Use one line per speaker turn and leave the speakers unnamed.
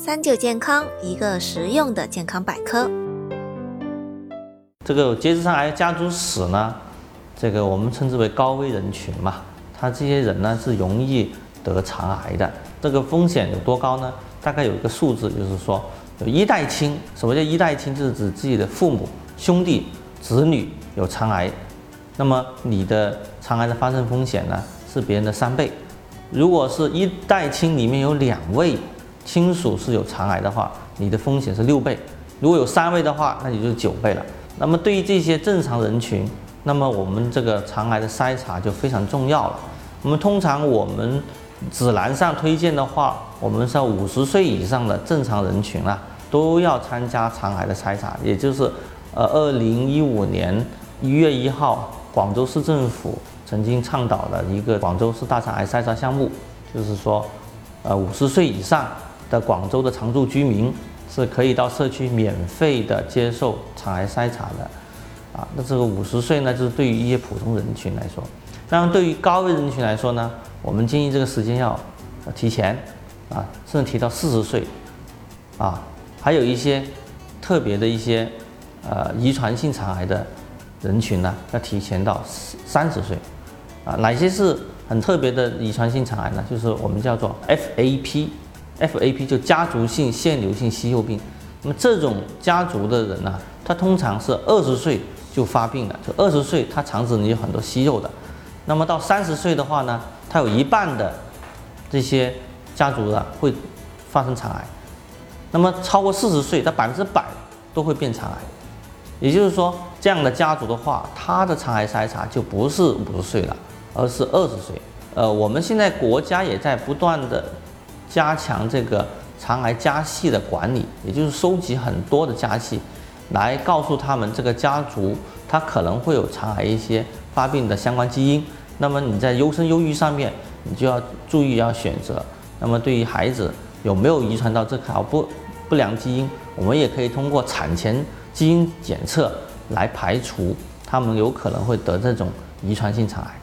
三九健康，一个实用的健康百科。
这个结直肠癌家族史呢，这个我们称之为高危人群嘛，他这些人呢是容易得肠癌的。这个风险有多高呢？大概有一个数字，就是说有一代亲。什么叫一代亲？就是指自己的父母、兄弟、子女有肠癌，那么你的肠癌的发生风险呢是别人的三倍。如果是一代亲里面有两位亲属是有肠癌的话，你的风险是六倍；如果有三位的话，那也就是九倍了。那么对于这些正常人群，那么我们这个肠癌的筛查就非常重要了。我们通常我们指南上推荐的话，我们是要五十岁以上的正常人群啊，都要参加肠癌的筛查。也就是，呃，二零一五年一月一号，广州市政府曾经倡导的一个广州市大肠癌筛查项目，就是说，呃，五十岁以上的广州的常住居民是可以到社区免费的接受肠癌筛查的。啊，那这个五十岁呢，就是对于一些普通人群来说。当然，对于高危人群来说呢，我们建议这个时间要提前啊，甚至提到四十岁啊，还有一些特别的一些呃遗传性肠癌的人群呢，要提前到三十岁啊。哪些是很特别的遗传性肠癌呢？就是我们叫做 FAP FAP 就家族性腺瘤性息肉病。那么这种家族的人呢，他通常是二十岁就发病了，就二十岁他肠子里有很多息肉的。那么到三十岁的话呢，他有一半的这些家族的会发生肠癌。那么超过四十岁，他百分之百都会变肠癌。也就是说，这样的家族的话，他的肠癌筛查就不是五十岁了，而是二十岁。呃，我们现在国家也在不断的加强这个肠癌家系的管理，也就是收集很多的家系，来告诉他们这个家族他可能会有肠癌一些发病的相关基因。那么你在优生优育上面，你就要注意要选择。那么对于孩子有没有遗传到这条不不良基因，我们也可以通过产前基因检测来排除他们有可能会得这种遗传性肠癌。